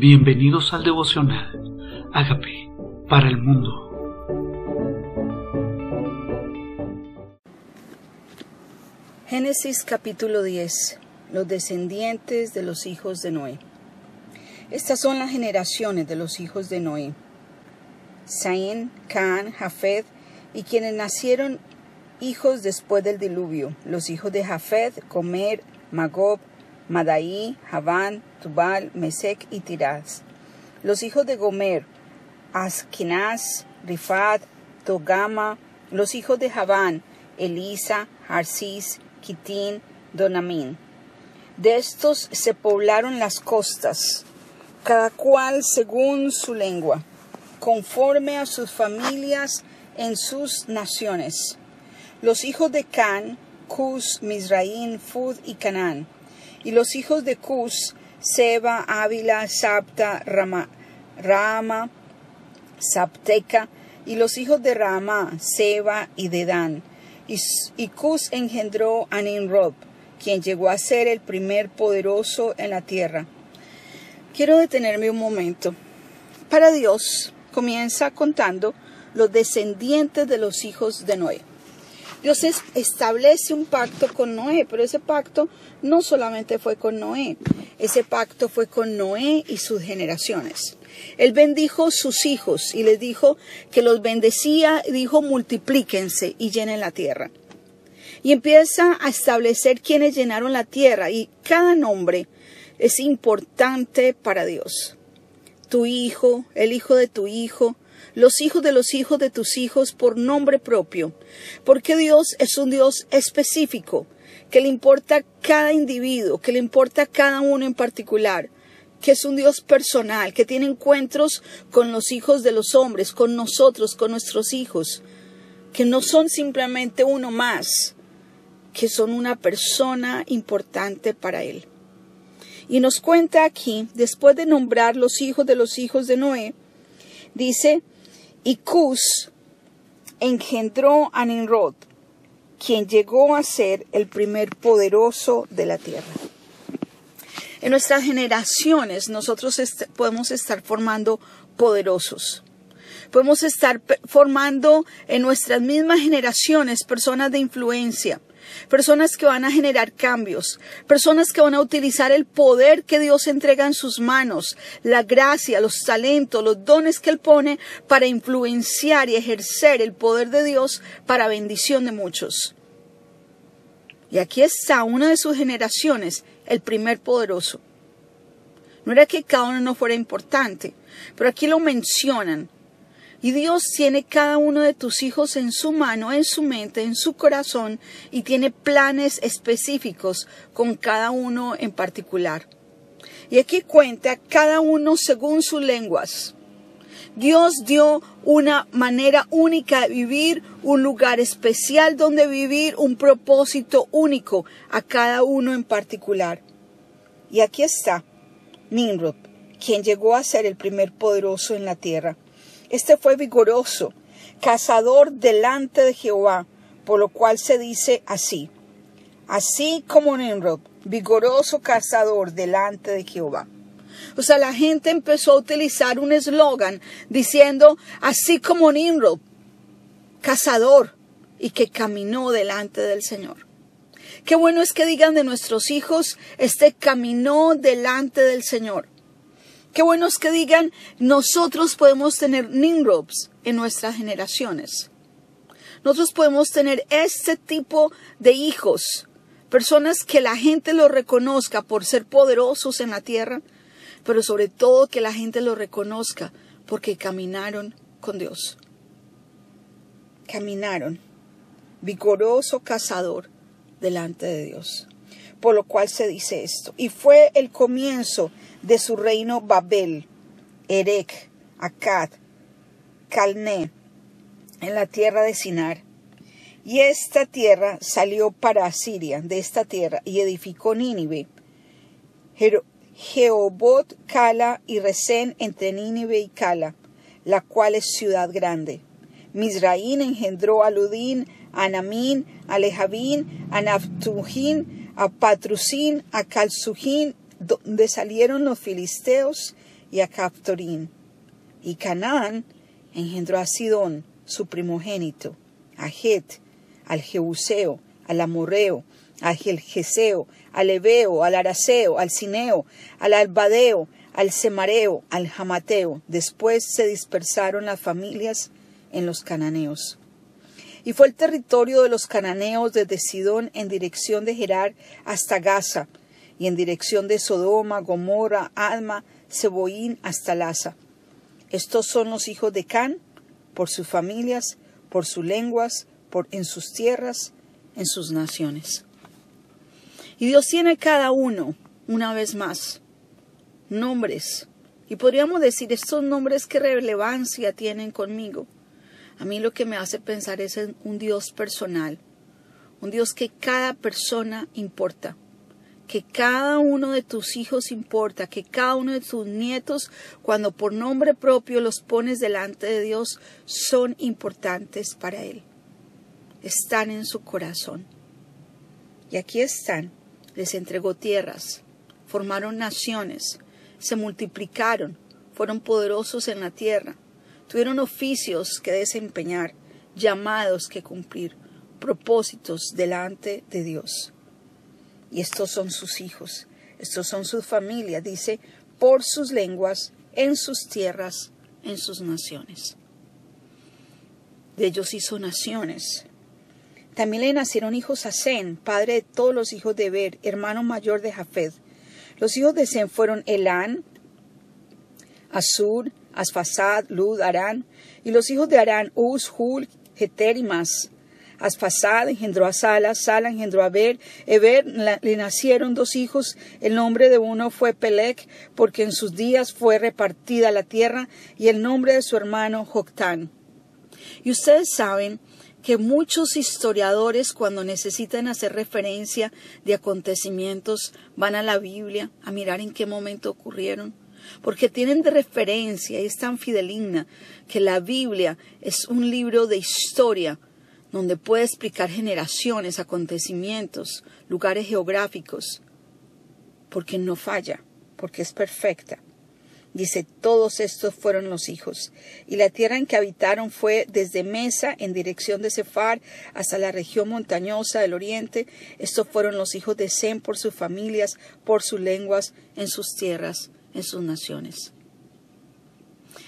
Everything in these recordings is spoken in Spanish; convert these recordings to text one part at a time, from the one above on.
Bienvenidos al devocional. Hágame para el mundo. Génesis capítulo 10. Los descendientes de los hijos de Noé. Estas son las generaciones de los hijos de Noé. Saín, Can, Jafet y quienes nacieron hijos después del diluvio. Los hijos de Jafet, Comer, Magob, Madaí, Javán, Tubal, Mesec y Tiraz. Los hijos de Gomer, Askenaz, Rifat, Togama. Los hijos de Javán, Elisa, Harsis, Kitín, Donamín. De estos se poblaron las costas, cada cual según su lengua, conforme a sus familias en sus naciones. Los hijos de Can, Cus, Mizraín, Fud y Canaán y los hijos de Cus, Seba, Ávila, Sapta, Rama, Rama, Sapteca, y los hijos de Rama, Seba y Dedán. Y, y Cus engendró a Nimrod, quien llegó a ser el primer poderoso en la tierra. Quiero detenerme un momento. Para Dios comienza contando los descendientes de los hijos de Noé. Dios establece un pacto con Noé, pero ese pacto no solamente fue con Noé, ese pacto fue con Noé y sus generaciones. Él bendijo sus hijos y les dijo que los bendecía y dijo multiplíquense y llenen la tierra. Y empieza a establecer quienes llenaron la tierra y cada nombre es importante para Dios. Tu hijo, el hijo de tu hijo, los hijos de los hijos de tus hijos por nombre propio, porque Dios es un Dios específico, que le importa cada individuo, que le importa cada uno en particular, que es un Dios personal, que tiene encuentros con los hijos de los hombres, con nosotros, con nuestros hijos, que no son simplemente uno más, que son una persona importante para Él. Y nos cuenta aquí, después de nombrar los hijos de los hijos de Noé, dice y Cus engendró a Nimrod, quien llegó a ser el primer poderoso de la tierra. En nuestras generaciones nosotros podemos estar formando poderosos. Podemos estar formando en nuestras mismas generaciones personas de influencia, personas que van a generar cambios, personas que van a utilizar el poder que Dios entrega en sus manos, la gracia, los talentos, los dones que Él pone para influenciar y ejercer el poder de Dios para bendición de muchos. Y aquí está una de sus generaciones, el primer poderoso. No era que cada uno no fuera importante, pero aquí lo mencionan y Dios tiene cada uno de tus hijos en su mano, en su mente, en su corazón y tiene planes específicos con cada uno en particular. Y aquí cuenta cada uno según sus lenguas. Dios dio una manera única de vivir, un lugar especial donde vivir, un propósito único a cada uno en particular. Y aquí está Nimrod, quien llegó a ser el primer poderoso en la tierra. Este fue vigoroso, cazador delante de Jehová, por lo cual se dice así. Así como Nimrod, vigoroso cazador delante de Jehová. O sea, la gente empezó a utilizar un eslogan diciendo, así como Nimrod, cazador, y que caminó delante del Señor. Qué bueno es que digan de nuestros hijos, este caminó delante del Señor. Qué bueno es que digan, nosotros podemos tener Nimrods en nuestras generaciones. Nosotros podemos tener este tipo de hijos, personas que la gente los reconozca por ser poderosos en la tierra, pero sobre todo que la gente los reconozca porque caminaron con Dios. Caminaron, vigoroso cazador delante de Dios. Por lo cual se dice esto. Y fue el comienzo de su reino Babel, Erech, Akkad, Calné, en la tierra de Sinar. Y esta tierra salió para Asiria, de esta tierra, y edificó Nínive, Jeobot, Cala y Resén entre Nínive y Cala, la cual es ciudad grande. Misraín engendró a Ludín, a Anamín, a Lejavín, a a Patrucín, a Calsujín donde salieron los filisteos y a Captorín. Y Canaán engendró a Sidón, su primogénito, a Het, al Jebuseo, al Amorreo, al Gelgeseo, al Ebeo, al Araseo, al Cineo, al Albadeo, al Semareo, al Jamateo. Después se dispersaron las familias en los cananeos. Y fue el territorio de los cananeos desde Sidón en dirección de Gerar hasta Gaza, y en dirección de Sodoma, Gomorra, Alma, Seboín hasta Laza. Estos son los hijos de Can, por sus familias, por sus lenguas, por en sus tierras, en sus naciones. Y Dios tiene cada uno, una vez más, nombres. Y podríamos decir, estos nombres, ¿qué relevancia tienen conmigo? A mí lo que me hace pensar es en un Dios personal, un Dios que cada persona importa, que cada uno de tus hijos importa, que cada uno de tus nietos, cuando por nombre propio los pones delante de Dios, son importantes para Él. Están en su corazón. Y aquí están. Les entregó tierras, formaron naciones, se multiplicaron, fueron poderosos en la tierra, Tuvieron oficios que desempeñar, llamados que cumplir, propósitos delante de Dios. Y estos son sus hijos, estos son sus familias, dice, por sus lenguas, en sus tierras, en sus naciones. De ellos hizo naciones. También le nacieron hijos a Zen, padre de todos los hijos de Ber, hermano mayor de Jafed. Los hijos de Zen fueron Elán, Asur, Asfasad, Lud, Arán, y los hijos de Arán, Uz, Hul, Heter y más. Asfasad engendró a Sala, Sala engendró a Ber, Eber le nacieron dos hijos, el nombre de uno fue Pelec, porque en sus días fue repartida la tierra, y el nombre de su hermano Joctán. Y ustedes saben que muchos historiadores cuando necesitan hacer referencia de acontecimientos van a la Biblia a mirar en qué momento ocurrieron porque tienen de referencia y es tan fideligna que la Biblia es un libro de historia donde puede explicar generaciones, acontecimientos, lugares geográficos, porque no falla, porque es perfecta. Dice, todos estos fueron los hijos. Y la tierra en que habitaron fue desde Mesa en dirección de Cefar hasta la región montañosa del oriente. Estos fueron los hijos de Sem por sus familias, por sus lenguas, en sus tierras en sus naciones.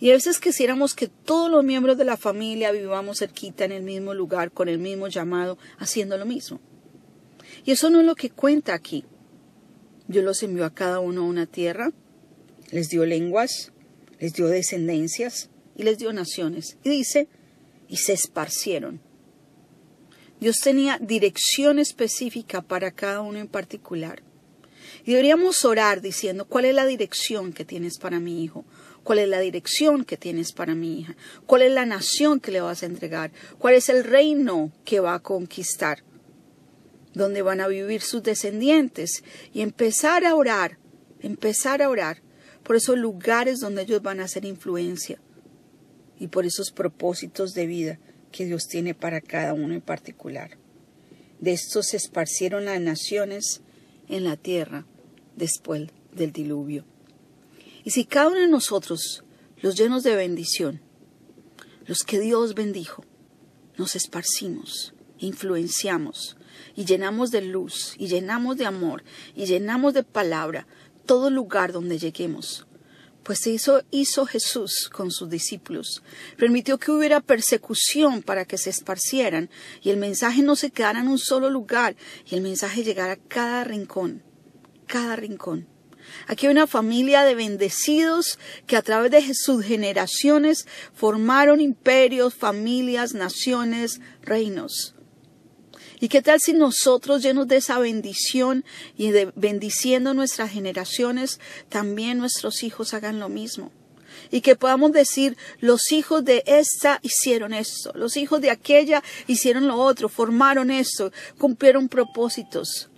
Y a veces quisiéramos que todos los miembros de la familia vivamos cerquita en el mismo lugar, con el mismo llamado, haciendo lo mismo. Y eso no es lo que cuenta aquí. Dios los envió a cada uno a una tierra, les dio lenguas, les dio descendencias y les dio naciones. Y dice, y se esparcieron. Dios tenía dirección específica para cada uno en particular. Y deberíamos orar diciendo, ¿cuál es la dirección que tienes para mi hijo? ¿Cuál es la dirección que tienes para mi hija? ¿Cuál es la nación que le vas a entregar? ¿Cuál es el reino que va a conquistar? ¿Dónde van a vivir sus descendientes? Y empezar a orar, empezar a orar por esos lugares donde ellos van a hacer influencia y por esos propósitos de vida que Dios tiene para cada uno en particular. De estos se esparcieron las naciones en la tierra después del diluvio. Y si cada uno de nosotros, los llenos de bendición, los que Dios bendijo, nos esparcimos, influenciamos y llenamos de luz y llenamos de amor y llenamos de palabra todo lugar donde lleguemos, pues hizo, hizo Jesús con sus discípulos. Permitió que hubiera persecución para que se esparcieran y el mensaje no se quedara en un solo lugar y el mensaje llegara a cada rincón, cada rincón. Aquí hay una familia de bendecidos que a través de sus generaciones formaron imperios, familias, naciones, reinos. ¿Y qué tal si nosotros, llenos de esa bendición y de bendiciendo nuestras generaciones, también nuestros hijos hagan lo mismo? Y que podamos decir, los hijos de esta hicieron esto, los hijos de aquella hicieron lo otro, formaron esto, cumplieron propósitos.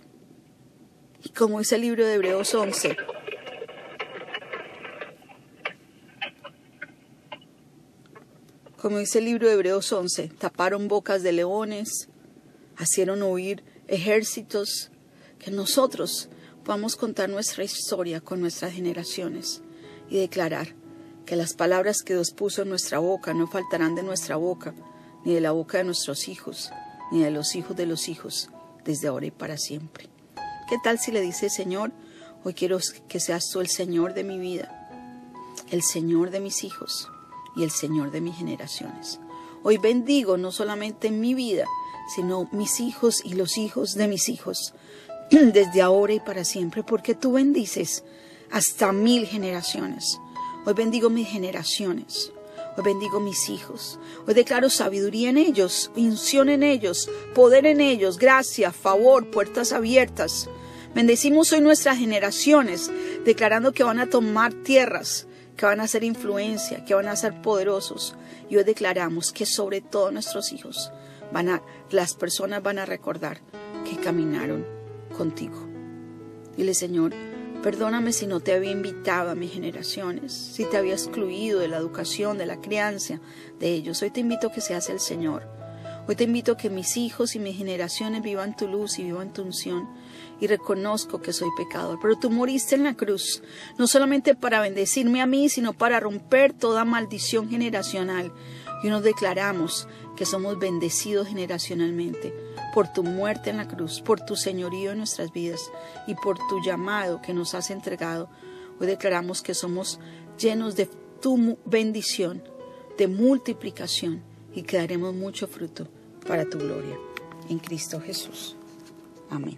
Y como dice el libro de Hebreos 11, como dice el libro de Hebreos 11, taparon bocas de leones, hicieron huir ejércitos, que nosotros podamos contar nuestra historia con nuestras generaciones y declarar que las palabras que Dios puso en nuestra boca no faltarán de nuestra boca, ni de la boca de nuestros hijos, ni de los hijos de los hijos, desde ahora y para siempre. ¿Qué tal si le dice, Señor, hoy quiero que seas tú el Señor de mi vida, el Señor de mis hijos y el Señor de mis generaciones? Hoy bendigo no solamente mi vida, sino mis hijos y los hijos de mis hijos, desde ahora y para siempre, porque tú bendices hasta mil generaciones. Hoy bendigo mis generaciones. Hoy bendigo mis hijos. Hoy declaro sabiduría en ellos, unción en ellos, poder en ellos, gracia, favor, puertas abiertas. Bendecimos hoy nuestras generaciones, declarando que van a tomar tierras, que van a ser influencia, que van a ser poderosos. Y hoy declaramos que sobre todo nuestros hijos van a, las personas van a recordar que caminaron contigo. Dile, Señor, perdóname si no te había invitado a mis generaciones, si te había excluido de la educación, de la crianza de ellos. Hoy te invito que seas el Señor. Hoy te invito a que mis hijos y mis generaciones vivan tu luz y vivan tu unción. Y reconozco que soy pecador. Pero tú moriste en la cruz, no solamente para bendecirme a mí, sino para romper toda maldición generacional. Y nos declaramos que somos bendecidos generacionalmente por tu muerte en la cruz, por tu señorío en nuestras vidas y por tu llamado que nos has entregado. Hoy declaramos que somos llenos de tu bendición, de multiplicación y que daremos mucho fruto para tu gloria. En Cristo Jesús. Amén.